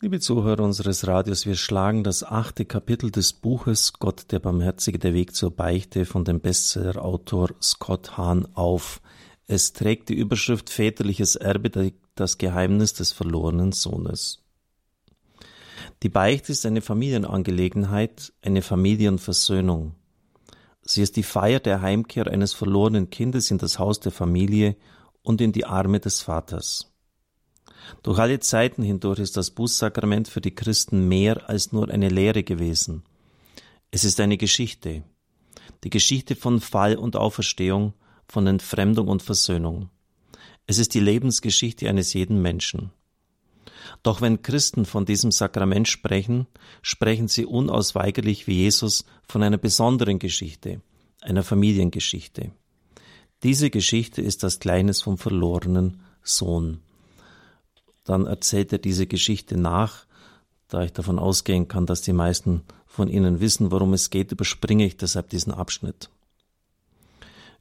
Liebe Zuhörer unseres Radios, wir schlagen das achte Kapitel des Buches Gott der Barmherzige, der Weg zur Beichte von dem Bestsellerautor Scott Hahn auf. Es trägt die Überschrift Väterliches Erbe, das Geheimnis des verlorenen Sohnes. Die Beichte ist eine Familienangelegenheit, eine Familienversöhnung. Sie ist die Feier der Heimkehr eines verlorenen Kindes in das Haus der Familie und in die Arme des Vaters. Durch alle Zeiten hindurch ist das Bußsakrament für die Christen mehr als nur eine Lehre gewesen. Es ist eine Geschichte. Die Geschichte von Fall und Auferstehung, von Entfremdung und Versöhnung. Es ist die Lebensgeschichte eines jeden Menschen. Doch wenn Christen von diesem Sakrament sprechen, sprechen sie unausweigerlich wie Jesus von einer besonderen Geschichte, einer Familiengeschichte. Diese Geschichte ist das Kleines vom verlorenen Sohn dann erzählt er diese Geschichte nach. Da ich davon ausgehen kann, dass die meisten von Ihnen wissen, worum es geht, überspringe ich deshalb diesen Abschnitt.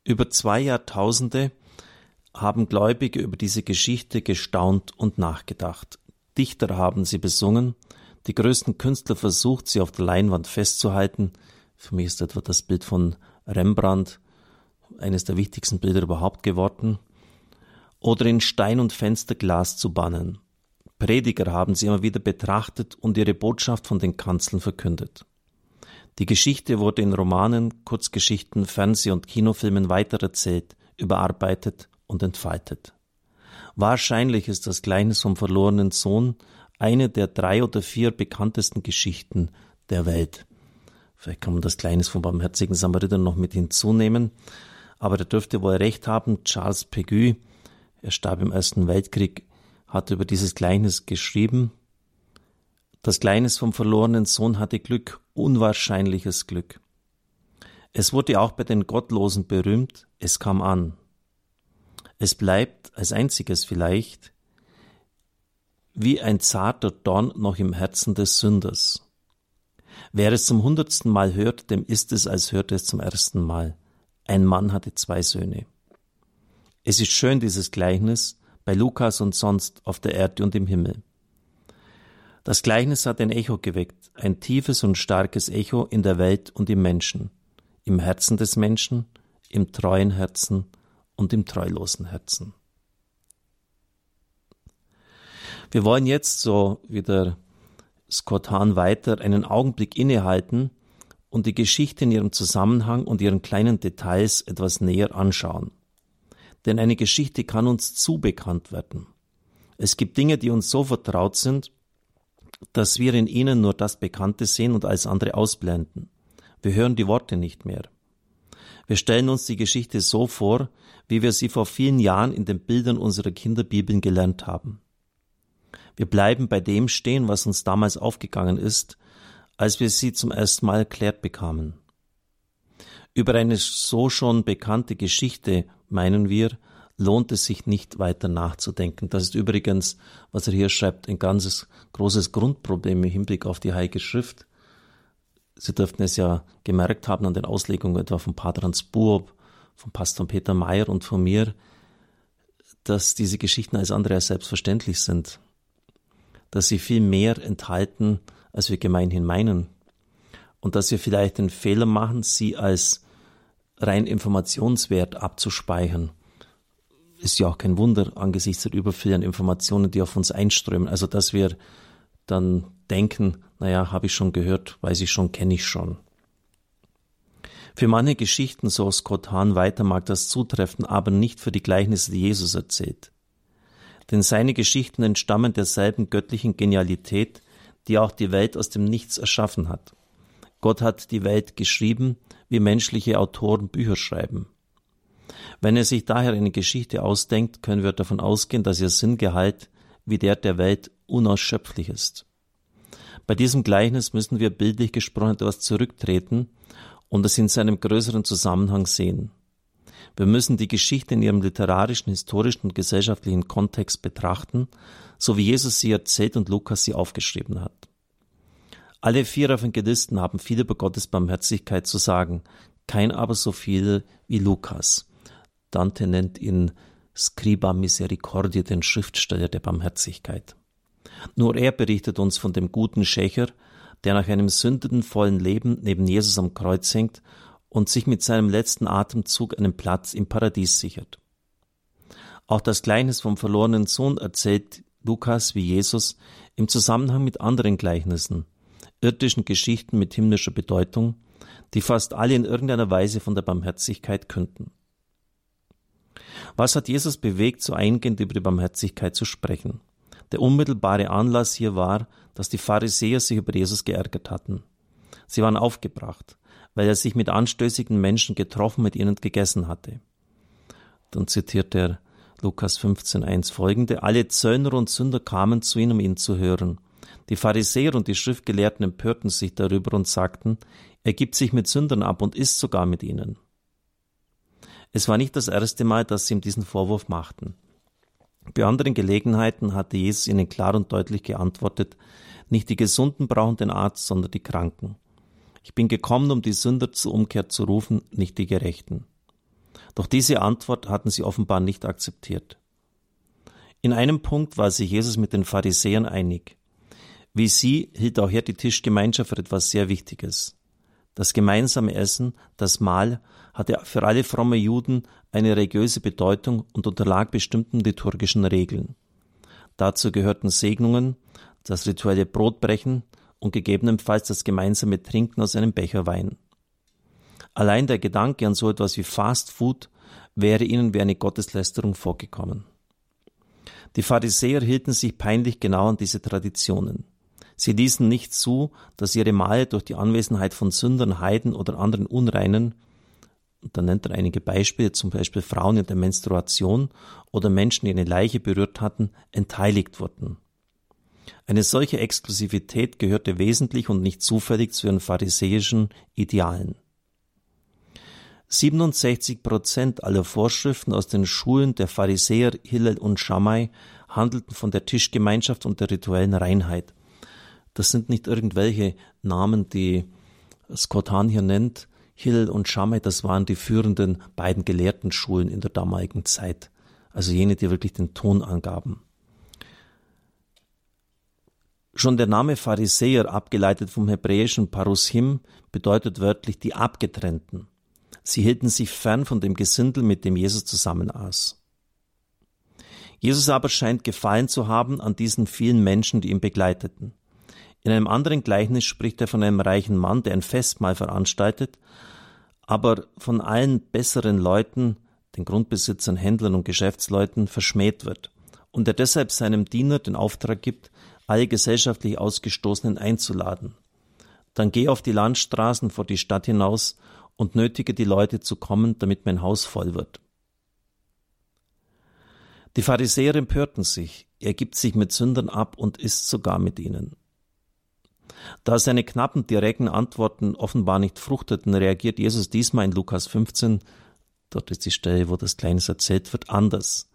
Über zwei Jahrtausende haben Gläubige über diese Geschichte gestaunt und nachgedacht. Dichter haben sie besungen, die größten Künstler versucht, sie auf der Leinwand festzuhalten. Für mich ist etwa das Bild von Rembrandt eines der wichtigsten Bilder überhaupt geworden oder in Stein und Fensterglas zu bannen. Prediger haben sie immer wieder betrachtet und ihre Botschaft von den Kanzeln verkündet. Die Geschichte wurde in Romanen, Kurzgeschichten, Fernseh- und Kinofilmen weitererzählt, überarbeitet und entfaltet. Wahrscheinlich ist das Gleichnis vom verlorenen Sohn eine der drei oder vier bekanntesten Geschichten der Welt. Vielleicht kann man das Gleichnis vom barmherzigen Samariter noch mit hinzunehmen, aber der dürfte wohl recht haben. Charles Peguy er starb im Ersten Weltkrieg, hat über dieses Gleichnis geschrieben. Das Gleichnis vom verlorenen Sohn hatte Glück, unwahrscheinliches Glück. Es wurde auch bei den Gottlosen berühmt, es kam an. Es bleibt als einziges vielleicht wie ein zarter Dorn noch im Herzen des Sünders. Wer es zum hundertsten Mal hört, dem ist es, als hörte es zum ersten Mal. Ein Mann hatte zwei Söhne. Es ist schön, dieses Gleichnis, bei Lukas und sonst auf der Erde und im Himmel. Das Gleichnis hat ein Echo geweckt, ein tiefes und starkes Echo in der Welt und im Menschen, im Herzen des Menschen, im treuen Herzen und im treulosen Herzen. Wir wollen jetzt, so wie der Scott Hahn weiter, einen Augenblick innehalten und die Geschichte in ihrem Zusammenhang und ihren kleinen Details etwas näher anschauen denn eine Geschichte kann uns zu bekannt werden. Es gibt Dinge, die uns so vertraut sind, dass wir in ihnen nur das Bekannte sehen und alles andere ausblenden. Wir hören die Worte nicht mehr. Wir stellen uns die Geschichte so vor, wie wir sie vor vielen Jahren in den Bildern unserer Kinderbibeln gelernt haben. Wir bleiben bei dem stehen, was uns damals aufgegangen ist, als wir sie zum ersten Mal erklärt bekamen. Über eine so schon bekannte Geschichte, meinen wir, lohnt es sich nicht weiter nachzudenken. Das ist übrigens, was er hier schreibt, ein ganzes großes Grundproblem im Hinblick auf die Heilige Schrift. Sie dürften es ja gemerkt haben an den Auslegungen etwa von Pater Hans Buob, von Pastor Peter Mayer und von mir, dass diese Geschichten als andere als selbstverständlich sind, dass sie viel mehr enthalten, als wir gemeinhin meinen und dass wir vielleicht den Fehler machen, sie als rein Informationswert abzuspeichern. Ist ja auch kein Wunder angesichts der übervielen Informationen, die auf uns einströmen. Also, dass wir dann denken, naja, habe ich schon gehört, weiß ich schon, kenne ich schon. Für manche Geschichten, so Scott Hahn weiter, mag das zutreffen, aber nicht für die Gleichnisse, die Jesus erzählt. Denn seine Geschichten entstammen derselben göttlichen Genialität, die auch die Welt aus dem Nichts erschaffen hat. Gott hat die Welt geschrieben, wie menschliche Autoren Bücher schreiben. Wenn er sich daher eine Geschichte ausdenkt, können wir davon ausgehen, dass ihr Sinngehalt wie der der Welt unausschöpflich ist. Bei diesem Gleichnis müssen wir bildlich gesprochen etwas zurücktreten und es in seinem größeren Zusammenhang sehen. Wir müssen die Geschichte in ihrem literarischen, historischen und gesellschaftlichen Kontext betrachten, so wie Jesus sie erzählt und Lukas sie aufgeschrieben hat. Alle vier Evangelisten haben viel über Gottes Barmherzigkeit zu sagen, kein aber so viel wie Lukas. Dante nennt ihn Scriba Misericordiae, den Schriftsteller der Barmherzigkeit. Nur er berichtet uns von dem guten Schächer, der nach einem sündenvollen Leben neben Jesus am Kreuz hängt und sich mit seinem letzten Atemzug einen Platz im Paradies sichert. Auch das Gleichnis vom verlorenen Sohn erzählt Lukas wie Jesus im Zusammenhang mit anderen Gleichnissen, irdischen Geschichten mit himmlischer Bedeutung, die fast alle in irgendeiner Weise von der Barmherzigkeit künden. Was hat Jesus bewegt, so eingehend über die Barmherzigkeit zu sprechen? Der unmittelbare Anlass hier war, dass die Pharisäer sich über Jesus geärgert hatten. Sie waren aufgebracht, weil er sich mit anstößigen Menschen getroffen, mit ihnen gegessen hatte. Dann zitiert er Lukas 15.1 folgende, alle Zöllner und Sünder kamen zu ihm, um ihn zu hören. Die Pharisäer und die Schriftgelehrten empörten sich darüber und sagten, er gibt sich mit Sündern ab und isst sogar mit ihnen. Es war nicht das erste Mal, dass sie ihm diesen Vorwurf machten. Bei anderen Gelegenheiten hatte Jesus ihnen klar und deutlich geantwortet, nicht die Gesunden brauchen den Arzt, sondern die Kranken. Ich bin gekommen, um die Sünder zur Umkehr zu rufen, nicht die Gerechten. Doch diese Antwort hatten sie offenbar nicht akzeptiert. In einem Punkt war sich Jesus mit den Pharisäern einig. Wie sie hielt auch er die Tischgemeinschaft für etwas sehr Wichtiges. Das gemeinsame Essen, das Mahl, hatte für alle fromme Juden eine religiöse Bedeutung und unterlag bestimmten liturgischen Regeln. Dazu gehörten Segnungen, das rituelle Brotbrechen und gegebenenfalls das gemeinsame Trinken aus einem Becher Wein. Allein der Gedanke an so etwas wie Fast Food wäre ihnen wie eine Gotteslästerung vorgekommen. Die Pharisäer hielten sich peinlich genau an diese Traditionen. Sie ließen nicht zu, dass ihre Mahle durch die Anwesenheit von Sündern, Heiden oder anderen Unreinen, und da nennt er einige Beispiele, zum Beispiel Frauen in der Menstruation oder Menschen, die eine Leiche berührt hatten, entheiligt wurden. Eine solche Exklusivität gehörte wesentlich und nicht zufällig zu ihren pharisäischen Idealen. 67 Prozent aller Vorschriften aus den Schulen der Pharisäer Hillel und Shammai handelten von der Tischgemeinschaft und der rituellen Reinheit. Das sind nicht irgendwelche Namen, die Scott Hahn hier nennt. Hillel und Shammai, das waren die führenden beiden gelehrten Schulen in der damaligen Zeit. Also jene, die wirklich den Ton angaben. Schon der Name Pharisäer, abgeleitet vom hebräischen Parushim, bedeutet wörtlich die Abgetrennten. Sie hielten sich fern von dem Gesindel, mit dem Jesus zusammen aß. Jesus aber scheint gefallen zu haben an diesen vielen Menschen, die ihn begleiteten. In einem anderen Gleichnis spricht er von einem reichen Mann, der ein Festmahl veranstaltet, aber von allen besseren Leuten, den Grundbesitzern, Händlern und Geschäftsleuten, verschmäht wird und er deshalb seinem Diener den Auftrag gibt, alle gesellschaftlich Ausgestoßenen einzuladen. Dann geh auf die Landstraßen vor die Stadt hinaus und nötige die Leute zu kommen, damit mein Haus voll wird. Die Pharisäer empörten sich, er gibt sich mit Sündern ab und isst sogar mit ihnen. Da seine knappen, direkten Antworten offenbar nicht fruchteten, reagiert Jesus diesmal in Lukas 15, dort ist die Stelle, wo das Kleines erzählt wird, anders.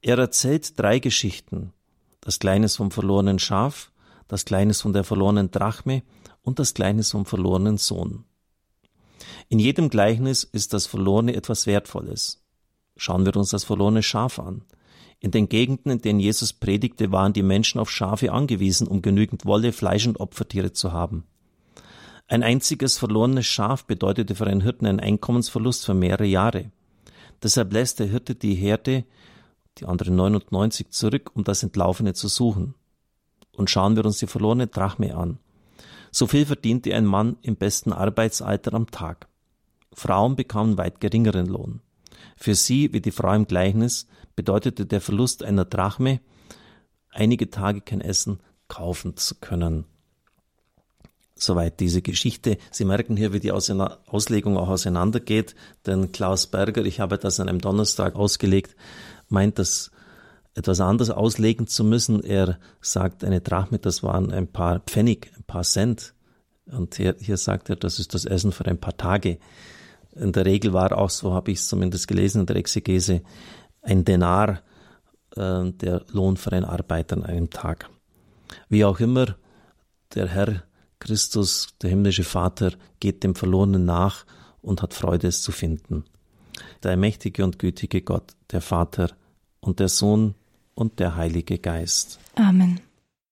Er erzählt drei Geschichten. Das Kleines vom verlorenen Schaf, das Kleines von der verlorenen Drachme und das Kleines vom verlorenen Sohn. In jedem Gleichnis ist das Verlorene etwas Wertvolles. Schauen wir uns das verlorene Schaf an. In den Gegenden, in denen Jesus predigte, waren die Menschen auf Schafe angewiesen, um genügend Wolle, Fleisch und Opfertiere zu haben. Ein einziges verlorenes Schaf bedeutete für einen Hirten einen Einkommensverlust für mehrere Jahre. Deshalb lässt der Hirte die Herde, die anderen 99 zurück, um das Entlaufene zu suchen. Und schauen wir uns die verlorene Drachme an. So viel verdiente ein Mann im besten Arbeitsalter am Tag. Frauen bekamen weit geringeren Lohn. Für sie, wie die Frau im Gleichnis, bedeutete der Verlust einer Drachme, einige Tage kein Essen kaufen zu können. Soweit diese Geschichte. Sie merken hier, wie die Auslegung auch auseinandergeht, denn Klaus Berger, ich habe das an einem Donnerstag ausgelegt, meint das etwas anders auslegen zu müssen. Er sagt, eine Drachme, das waren ein paar Pfennig, ein paar Cent. Und hier, hier sagt er, das ist das Essen für ein paar Tage. In der Regel war auch, so habe ich es zumindest gelesen in der Exegese, ein Denar äh, der Lohn für einen Arbeiter an einem Tag. Wie auch immer, der Herr Christus, der himmlische Vater, geht dem Verlorenen nach und hat Freude, es zu finden. Der mächtige und gütige Gott, der Vater und der Sohn und der Heilige Geist. Amen.